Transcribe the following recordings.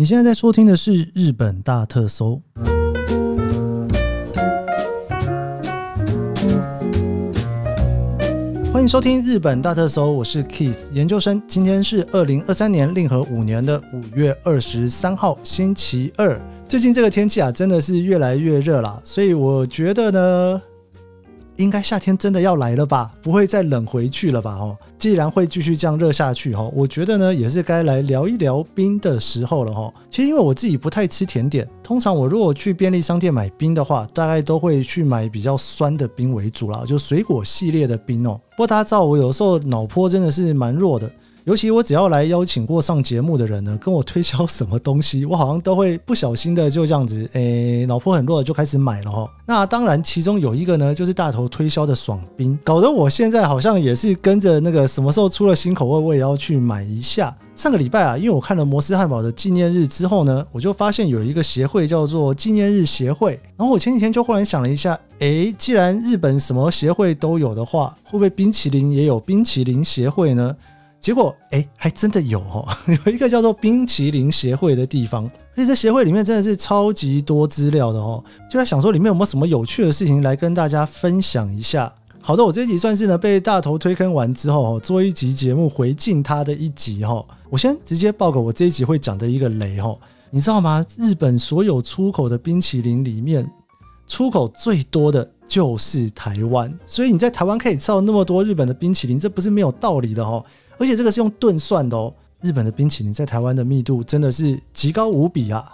你现在在收听的是日本大特搜，欢迎收听日本大特搜，我是 Keith 研究生。今天是二零二三年令和五年的五月二十三号，星期二。最近这个天气啊，真的是越来越热了，所以我觉得呢。应该夏天真的要来了吧？不会再冷回去了吧？哦，既然会继续这样热下去，哦，我觉得呢，也是该来聊一聊冰的时候了，哦。其实因为我自己不太吃甜点，通常我如果去便利商店买冰的话，大概都会去买比较酸的冰为主啦，就水果系列的冰哦。不过大家知道，我有时候脑波真的是蛮弱的。尤其我只要来邀请过上节目的人呢，跟我推销什么东西，我好像都会不小心的就这样子，诶，脑波很弱的就开始买了哈。那当然，其中有一个呢，就是大头推销的爽冰，搞得我现在好像也是跟着那个什么时候出了新口味，我也要去买一下。上个礼拜啊，因为我看了摩斯汉堡的纪念日之后呢，我就发现有一个协会叫做纪念日协会。然后我前几天就忽然想了一下，诶，既然日本什么协会都有的话，会不会冰淇淋也有冰淇淋协会呢？结果，哎，还真的有哦，有一个叫做冰淇淋协会的地方，而且这协会里面真的是超级多资料的哦。就在想说，里面有没有什么有趣的事情来跟大家分享一下？好的，我这一集算是呢被大头推坑完之后，做一集节目回敬他的一集哈。我先直接报个我这一集会讲的一个雷哈，你知道吗？日本所有出口的冰淇淋里面，出口最多的就是台湾，所以你在台湾可以吃到那么多日本的冰淇淋，这不是没有道理的哈。而且这个是用吨算的哦，日本的冰淇淋在台湾的密度真的是极高无比啊！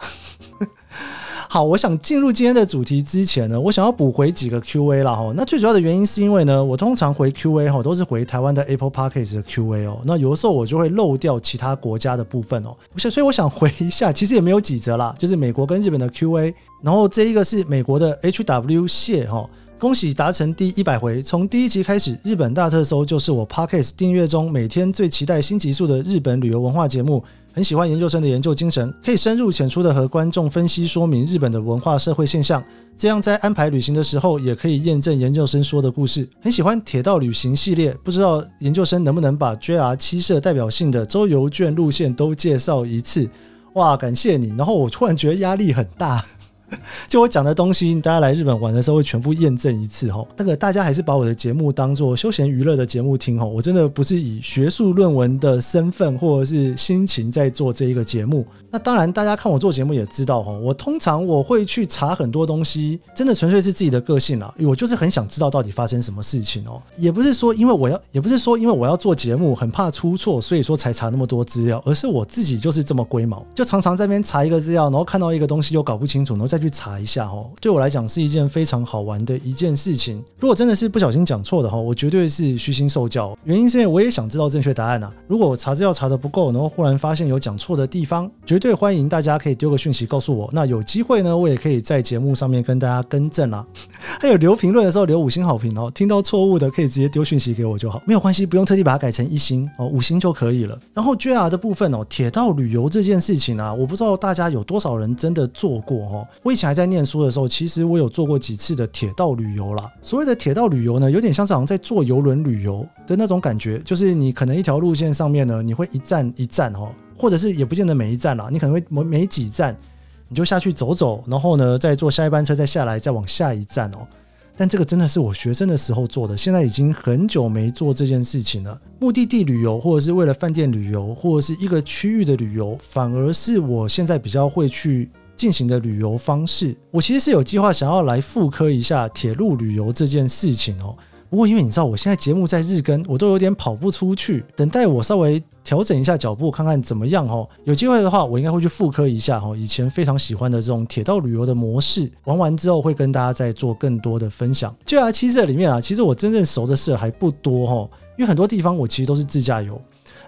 好，我想进入今天的主题之前呢，我想要补回几个 Q&A 啦哈。那最主要的原因是因为呢，我通常回 Q&A 哈都是回台湾的 Apple Podcast 的 Q&A 哦。那有的时候我就会漏掉其他国家的部分哦。所以我想回一下，其实也没有几则啦，就是美国跟日本的 Q&A。然后这一个是美国的 HW 谢哈。恭喜达成第一百回！从第一集开始，日本大特搜就是我 Podcast 订阅中每天最期待新集数的日本旅游文化节目。很喜欢研究生的研究精神，可以深入浅出的和观众分析说明日本的文化社会现象，这样在安排旅行的时候也可以验证研究生说的故事。很喜欢铁道旅行系列，不知道研究生能不能把 JR 七社代表性的周游券路线都介绍一次？哇，感谢你！然后我突然觉得压力很大。就我讲的东西，大家来日本玩的时候会全部验证一次哈。那个大家还是把我的节目当做休闲娱乐的节目听哈。我真的不是以学术论文的身份或者是心情在做这一个节目。那当然，大家看我做节目也知道哈，我通常我会去查很多东西，真的纯粹是自己的个性啦。我就是很想知道到底发生什么事情哦。也不是说因为我要，也不是说因为我要做节目很怕出错，所以说才查那么多资料，而是我自己就是这么龟毛，就常常在那边查一个资料，然后看到一个东西又搞不清楚，然后再去查一下哦。对我来讲是一件非常好玩的一件事情。如果真的是不小心讲错的哈，我绝对是虚心受教。原因是因为我也想知道正确答案呐。如果我查资料查得不够，然后忽然发现有讲错的地方，绝对欢迎大家可以丢个讯息告诉我。那有机会呢，我也可以在节目上面跟大家更正啦。还有留评论的时候留五星好评哦。听到错误的可以直接丢讯息给我就好，没有关系，不用特地把它改成一星哦，五星就可以了。然后 JR 的部分哦，铁道旅游这件事情啊，我不知道大家有多少人真的做过哦。我以前还在念书的时候，其实我有做过几次的铁道旅游啦。所谓的铁道旅游呢，有点像是好像在坐游轮旅游的那种感觉，就是你可能一条路线上面呢，你会一站一站哦。或者是也不见得每一站啦，你可能会每每几站你就下去走走，然后呢再坐下一班车再下来，再往下一站哦。但这个真的是我学生的时候做的，现在已经很久没做这件事情了。目的地旅游或者是为了饭店旅游或者是一个区域的旅游，反而是我现在比较会去进行的旅游方式。我其实是有计划想要来复刻一下铁路旅游这件事情哦。不过因为你知道我现在节目在日更，我都有点跑不出去。等待我稍微调整一下脚步，看看怎么样哦。有机会的话，我应该会去复刻一下哦，以前非常喜欢的这种铁道旅游的模式。玩完之后会跟大家再做更多的分享。JR 七社里面啊，其实我真正熟的社还不多哦，因为很多地方我其实都是自驾游。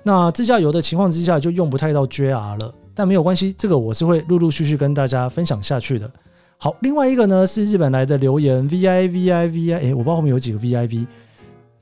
那自驾游的情况之下就用不太到 JR 了，但没有关系，这个我是会陆陆续续跟大家分享下去的。好，另外一个呢是日本来的留言，V I V I V I，哎，我不知道后面有几个 V I V。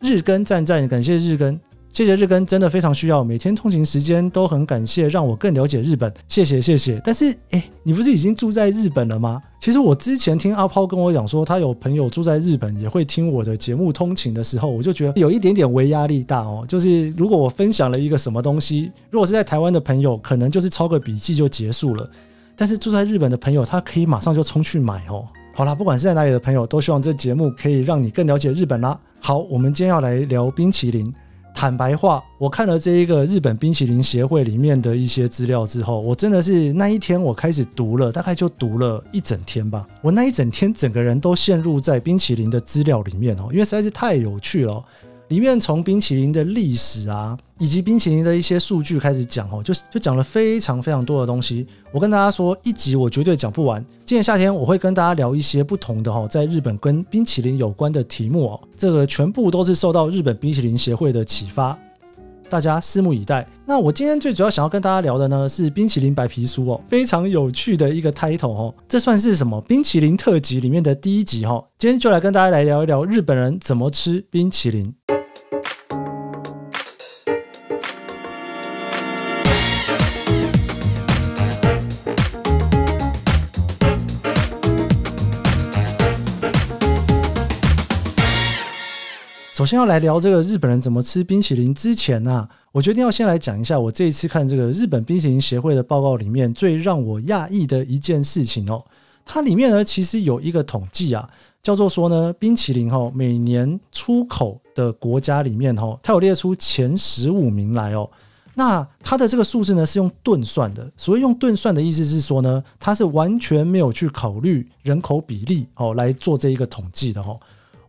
日更赞赞，感谢日更。谢谢日更，真的非常需要，每天通勤时间都很感谢，让我更了解日本。谢谢谢谢。但是，哎，你不是已经住在日本了吗？其实我之前听阿抛跟我讲说，他有朋友住在日本，也会听我的节目通勤的时候，我就觉得有一点点微压力大哦。就是如果我分享了一个什么东西，如果是在台湾的朋友，可能就是抄个笔记就结束了。但是住在日本的朋友，他可以马上就冲去买哦。好啦，不管是在哪里的朋友，都希望这节目可以让你更了解日本啦。好，我们今天要来聊冰淇淋。坦白话，我看了这一个日本冰淇淋协会里面的一些资料之后，我真的是那一天我开始读了，大概就读了一整天吧。我那一整天整个人都陷入在冰淇淋的资料里面哦，因为实在是太有趣了。里面从冰淇淋的历史啊，以及冰淇淋的一些数据开始讲哦，就就讲了非常非常多的东西。我跟大家说，一集我绝对讲不完。今年夏天我会跟大家聊一些不同的哦，在日本跟冰淇淋有关的题目哦。这个全部都是受到日本冰淇淋协会的启发，大家拭目以待。那我今天最主要想要跟大家聊的呢，是冰淇淋白皮书哦，非常有趣的一个 title 哦。这算是什么？冰淇淋特辑里面的第一集哈。今天就来跟大家来聊一聊日本人怎么吃冰淇淋。首先要来聊这个日本人怎么吃冰淇淋之前呢、我决定要先来讲一下我这一次看这个日本冰淇淋协会的报告里面最让我讶异的一件事情哦。它里面呢其实有一个统计啊，叫做说呢冰淇淋哈每年出口的国家里面哈，它有列出前十五名来哦。那它的这个数字呢是用吨算的，所谓用吨算的意思是说呢，它是完全没有去考虑人口比例哦来做这一个统计的哈。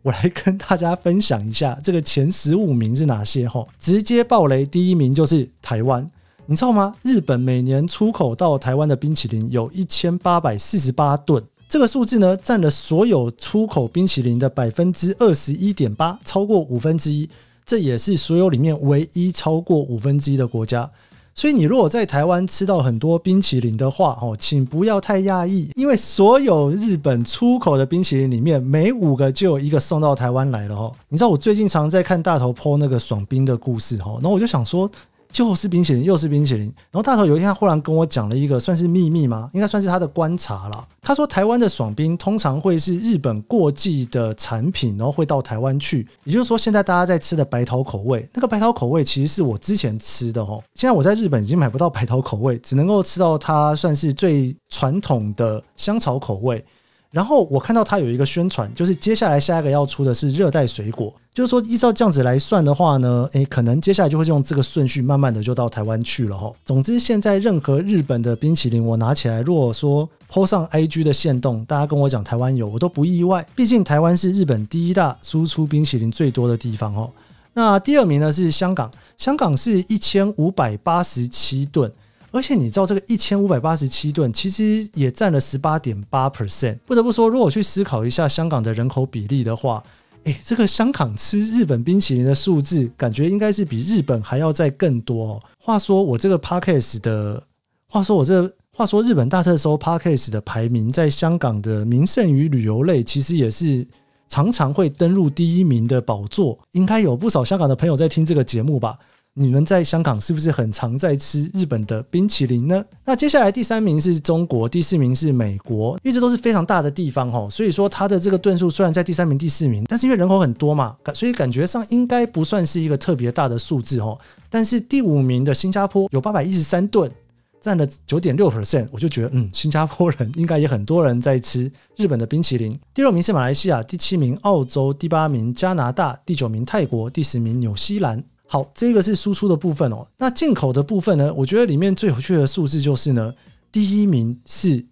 我来跟大家分享一下这个前十五名是哪些哈，直接爆雷，第一名就是台湾，你知道吗？日本每年出口到台湾的冰淇淋有一千八百四十八吨，这个数字呢占了所有出口冰淇淋的百分之二十一点八，超过五分之一，这也是所有里面唯一超过五分之一的国家。所以你如果在台湾吃到很多冰淇淋的话，哦，请不要太讶异，因为所有日本出口的冰淇淋里面，每五个就有一个送到台湾来了哦。你知道我最近常在看大头泼那个爽冰的故事哦，然后我就想说。就是冰淇淋，又是冰淇淋。然后大头有一天，他忽然跟我讲了一个算是秘密吗？应该算是他的观察了。他说，台湾的爽冰通常会是日本过季的产品，然后会到台湾去。也就是说，现在大家在吃的白桃口味，那个白桃口味其实是我之前吃的哦。现在我在日本已经买不到白桃口味，只能够吃到它算是最传统的香草口味。然后我看到它有一个宣传，就是接下来下一个要出的是热带水果，就是说依照这样子来算的话呢，诶，可能接下来就会用这个顺序，慢慢的就到台湾去了哈。总之，现在任何日本的冰淇淋我拿起来，如果说 po 上 IG 的限动，大家跟我讲台湾有，我都不意外，毕竟台湾是日本第一大输出冰淇淋最多的地方哦。那第二名呢是香港，香港是一千五百八十七吨。而且你知道这个一千五百八十七吨，其实也占了十八点八 percent。不得不说，如果去思考一下香港的人口比例的话，诶，这个香港吃日本冰淇淋的数字，感觉应该是比日本还要再更多哦。话说我这个 parkes 的，话说我这，话说日本大特搜 parkes 的排名，在香港的名胜与旅游类，其实也是常常会登入第一名的宝座。应该有不少香港的朋友在听这个节目吧？你们在香港是不是很常在吃日本的冰淇淋呢？那接下来第三名是中国，第四名是美国，一直都是非常大的地方哈，所以说它的这个吨数虽然在第三名、第四名，但是因为人口很多嘛，所以感觉上应该不算是一个特别大的数字哈。但是第五名的新加坡有八百一十三吨，占了九点六 percent，我就觉得嗯，新加坡人应该也很多人在吃日本的冰淇淋。第六名是马来西亚，第七名澳洲，第八名加拿大，第九名泰国，第十名纽西兰。好，这个是输出的部分哦。那进口的部分呢？我觉得里面最有趣的数字就是呢，第一名是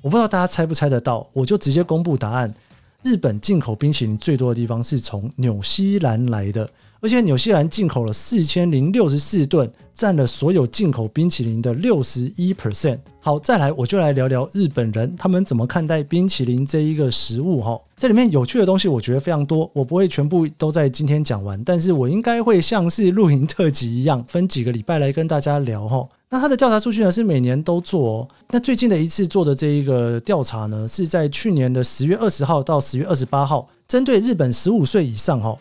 我不知道大家猜不猜得到，我就直接公布答案。日本进口冰淇淋最多的地方是从纽西兰来的。而且纽西兰进口了四千零六十四吨，占了所有进口冰淇淋的六十一 percent。好，再来我就来聊聊日本人他们怎么看待冰淇淋这一个食物哈。这里面有趣的东西我觉得非常多，我不会全部都在今天讲完，但是我应该会像是露营特辑一样，分几个礼拜来跟大家聊哈。那他的调查数据呢是每年都做哦。那最近的一次做的这一个调查呢，是在去年的十月二十号到十月二十八号，针对日本十五岁以上哈。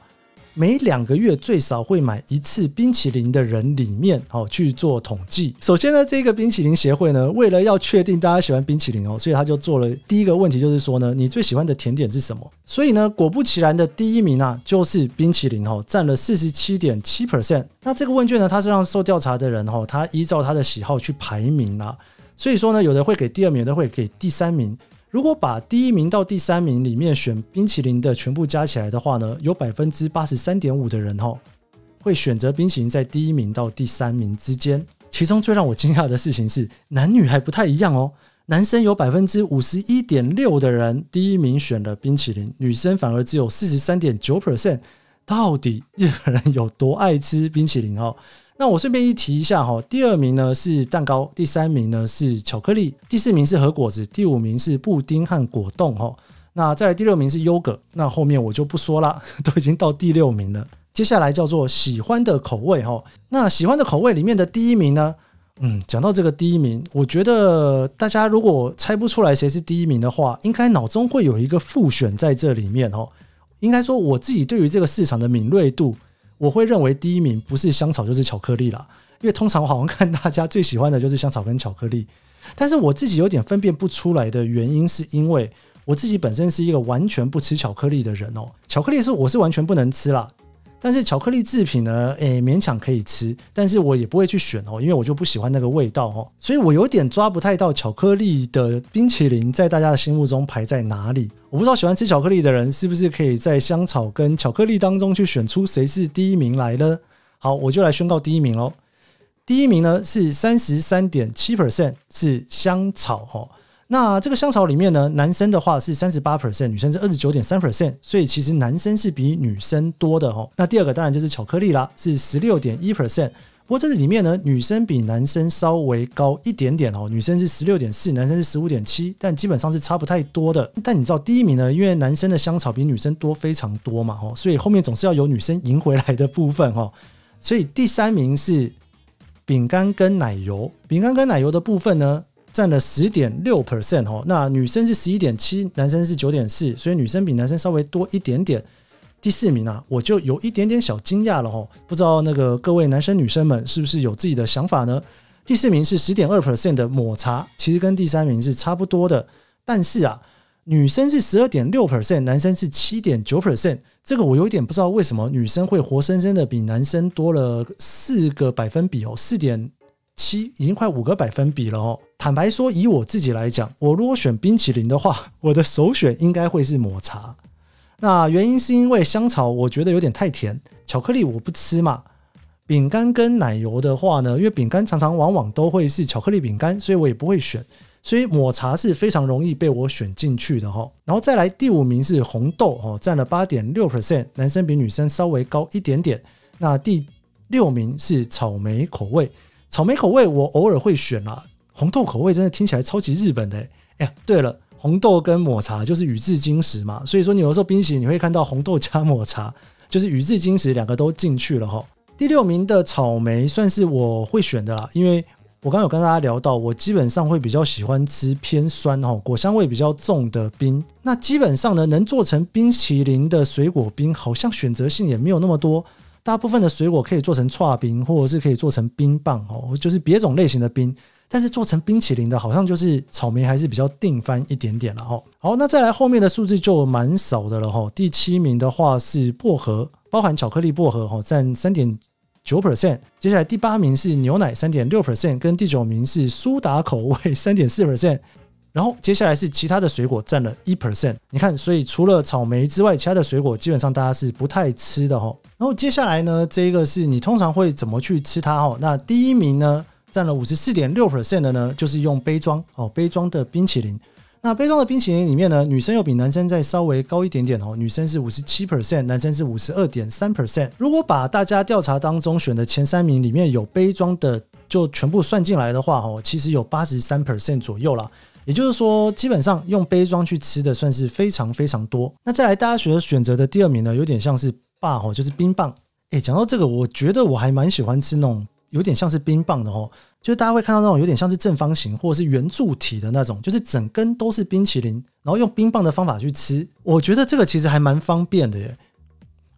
每两个月最少会买一次冰淇淋的人里面，哦，去做统计。首先呢，这个冰淇淋协会呢，为了要确定大家喜欢冰淇淋哦，所以他就做了第一个问题，就是说呢，你最喜欢的甜点是什么？所以呢，果不其然的第一名啊，就是冰淇淋哦，占了四十七点七 percent。那这个问卷呢，它是让受调查的人哦，他依照他的喜好去排名啦。所以说呢，有的会给第二名，有的会给第三名。如果把第一名到第三名里面选冰淇淋的全部加起来的话呢，有百分之八十三点五的人哈会选择冰淇淋在第一名到第三名之间。其中最让我惊讶的事情是，男女还不太一样哦。男生有百分之五十一点六的人第一名选了冰淇淋，女生反而只有四十三点九 percent。到底日本人有多爱吃冰淇淋哦？那我顺便一提一下哈，第二名呢是蛋糕，第三名呢是巧克力，第四名是和果子，第五名是布丁和果冻哈。那再来第六名是优格，那后面我就不说了，都已经到第六名了。接下来叫做喜欢的口味哈，那喜欢的口味里面的第一名呢，嗯，讲到这个第一名，我觉得大家如果猜不出来谁是第一名的话，应该脑中会有一个复选在这里面哦。应该说我自己对于这个市场的敏锐度。我会认为第一名不是香草就是巧克力啦，因为通常我好像看大家最喜欢的就是香草跟巧克力，但是我自己有点分辨不出来的原因，是因为我自己本身是一个完全不吃巧克力的人哦，巧克力是我是完全不能吃啦。但是巧克力制品呢，诶，勉强可以吃，但是我也不会去选哦，因为我就不喜欢那个味道哦，所以我有点抓不太到巧克力的冰淇淋在大家的心目中排在哪里。我不知道喜欢吃巧克力的人是不是可以在香草跟巧克力当中去选出谁是第一名来呢？好，我就来宣告第一名喽。第一名呢是三十三点七 percent 是香草哦。那这个香草里面呢，男生的话是三十八 percent，女生是二十九点三 percent，所以其实男生是比女生多的哦。那第二个当然就是巧克力啦，是十六点一 percent。不过这里面呢，女生比男生稍微高一点点哦，女生是十六点四，男生是十五点七，但基本上是差不太多的。但你知道第一名呢，因为男生的香草比女生多非常多嘛，哦，所以后面总是要有女生赢回来的部分哦。所以第三名是饼干跟奶油，饼干跟奶油的部分呢，占了十点六 percent 哦，那女生是十一点七，男生是九点四，所以女生比男生稍微多一点点。第四名啊，我就有一点点小惊讶了哦，不知道那个各位男生女生们是不是有自己的想法呢？第四名是十点二 percent 的抹茶，其实跟第三名是差不多的，但是啊，女生是十二点六 percent，男生是七点九 percent，这个我有点不知道为什么女生会活生生的比男生多了四个百分比哦，四点。七已经快五个百分比了哦。坦白说，以我自己来讲，我如果选冰淇淋的话，我的首选应该会是抹茶。那原因是因为香草我觉得有点太甜，巧克力我不吃嘛。饼干跟奶油的话呢，因为饼干常常往往都会是巧克力饼干，所以我也不会选。所以抹茶是非常容易被我选进去的哈。然后再来第五名是红豆哦，占了八点六 percent，男生比女生稍微高一点点。那第六名是草莓口味。草莓口味我偶尔会选啦，红豆口味真的听起来超级日本的。哎呀，对了，红豆跟抹茶就是宇治金石嘛，所以说你有时候冰淇淋你会看到红豆加抹茶，就是宇治金石两个都进去了哈。第六名的草莓算是我会选的啦，因为我刚刚有跟大家聊到，我基本上会比较喜欢吃偏酸哈，果香味比较重的冰。那基本上呢，能做成冰淇淋的水果冰，好像选择性也没有那么多。大部分的水果可以做成串冰，或者是可以做成冰棒哦，就是别种类型的冰。但是做成冰淇淋的，好像就是草莓还是比较定番一点点了哈。好，那再来后面的数字就蛮少的了哈。第七名的话是薄荷，包含巧克力薄荷哈，占三点九 percent。接下来第八名是牛奶，三点六 percent，跟第九名是苏打口味，三点四 percent。然后接下来是其他的水果占了一 percent，你看，所以除了草莓之外，其他的水果基本上大家是不太吃的哈。然后接下来呢，这个是你通常会怎么去吃它哈？那第一名呢，占了五十四点六 percent 的呢，就是用杯装哦，杯装的冰淇淋。那杯装的冰淇淋里面呢，女生又比男生再稍微高一点点哦，女生是五十七 percent，男生是五十二点三 percent。如果把大家调查当中选的前三名里面有杯装的，就全部算进来的话哦，其实有八十三 percent 左右了。也就是说，基本上用杯装去吃的算是非常非常多。那再来，大家选选择的第二名呢，有点像是霸哦，就是冰棒。诶，讲到这个，我觉得我还蛮喜欢吃那种有点像是冰棒的哦，就是大家会看到那种有点像是正方形或者是圆柱体的那种，就是整根都是冰淇淋，然后用冰棒的方法去吃。我觉得这个其实还蛮方便的耶。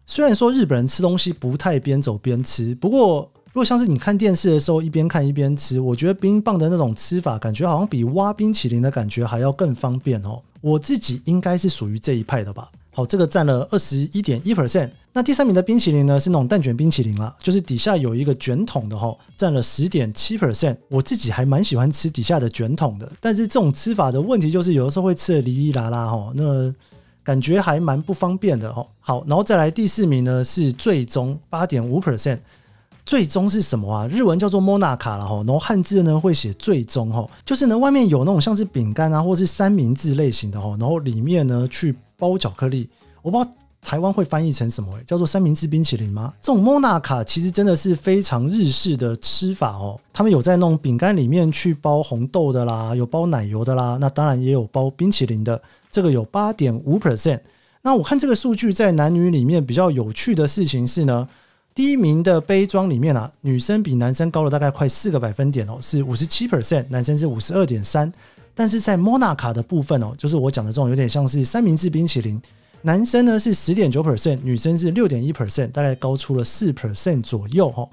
虽然说日本人吃东西不太边走边吃，不过如果像是你看电视的时候一边看一边吃，我觉得冰棒的那种吃法，感觉好像比挖冰淇淋的感觉还要更方便哦。我自己应该是属于这一派的吧。好，这个占了二十一点一 percent。那第三名的冰淇淋呢，是那种蛋卷冰淇淋啦，就是底下有一个卷筒的哈，占了十点七 percent。我自己还蛮喜欢吃底下的卷筒的，但是这种吃法的问题就是有的时候会吃的哩哩啦啦哈，那感觉还蛮不方便的哈。好，然后再来第四名呢是最终八点五 percent。最终是什么啊？日文叫做莫娜卡了哈，然后汉字呢会写最终哈，就是呢外面有那种像是饼干啊，或是三明治类型的哈，然后里面呢去包巧克力，我不知道台湾会翻译成什么，叫做三明治冰淇淋吗？这种莫娜卡其实真的是非常日式的吃法哦，他们有在那种饼干里面去包红豆的啦，有包奶油的啦，那当然也有包冰淇淋的，这个有八点五 percent。那我看这个数据在男女里面比较有趣的事情是呢。第一名的杯装里面啊，女生比男生高了大概快四个百分点哦，是五十七 percent，男生是五十二点三。但是在莫娜卡的部分哦，就是我讲的这种有点像是三明治冰淇淋，男生呢是十点九 percent，女生是六点一 percent，大概高出了四 percent 左右哦。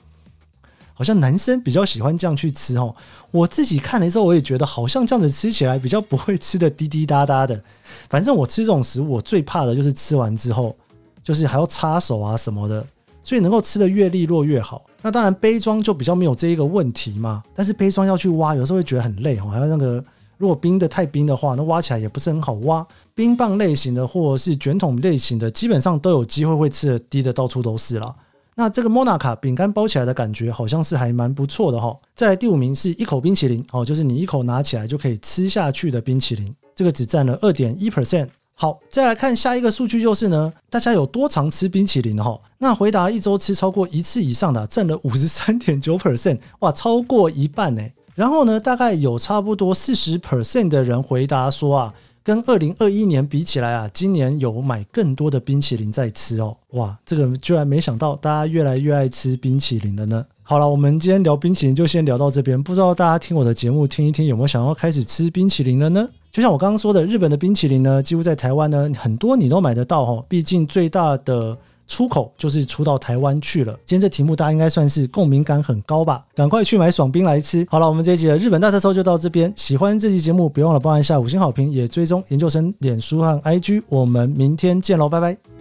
好像男生比较喜欢这样去吃哦。我自己看了之后，我也觉得好像这样子吃起来比较不会吃的滴滴答答的。反正我吃这种食物，我最怕的就是吃完之后，就是还要擦手啊什么的。所以能够吃得越利落越好。那当然杯装就比较没有这一个问题嘛。但是杯装要去挖，有时候会觉得很累哦。还有那个如果冰的太冰的话，那挖起来也不是很好挖。冰棒类型的或是卷筒类型的，基本上都有机会会吃的滴的到处都是了。那这个莫娜卡饼干包起来的感觉好像是还蛮不错的哈。再来第五名是一口冰淇淋哦，就是你一口拿起来就可以吃下去的冰淇淋，这个只占了二点一 percent。好，再来看下一个数据，就是呢，大家有多常吃冰淇淋哈？那回答一周吃超过一次以上的，占了五十三点九 percent，哇，超过一半呢。然后呢，大概有差不多四十 percent 的人回答说啊，跟二零二一年比起来啊，今年有买更多的冰淇淋在吃哦。哇，这个居然没想到大家越来越爱吃冰淇淋了呢。好了，我们今天聊冰淇淋就先聊到这边，不知道大家听我的节目听一听，有没有想要开始吃冰淇淋了呢？就像我刚刚说的，日本的冰淇淋呢，几乎在台湾呢，很多你都买得到哦。毕竟最大的出口就是出到台湾去了。今天这题目大家应该算是共鸣感很高吧？赶快去买爽冰来吃。好了，我们这一集的日本大特搜就到这边。喜欢这期节目，别忘了帮一下五星好评，也追踪研究生脸书和 IG。我们明天见喽，拜拜。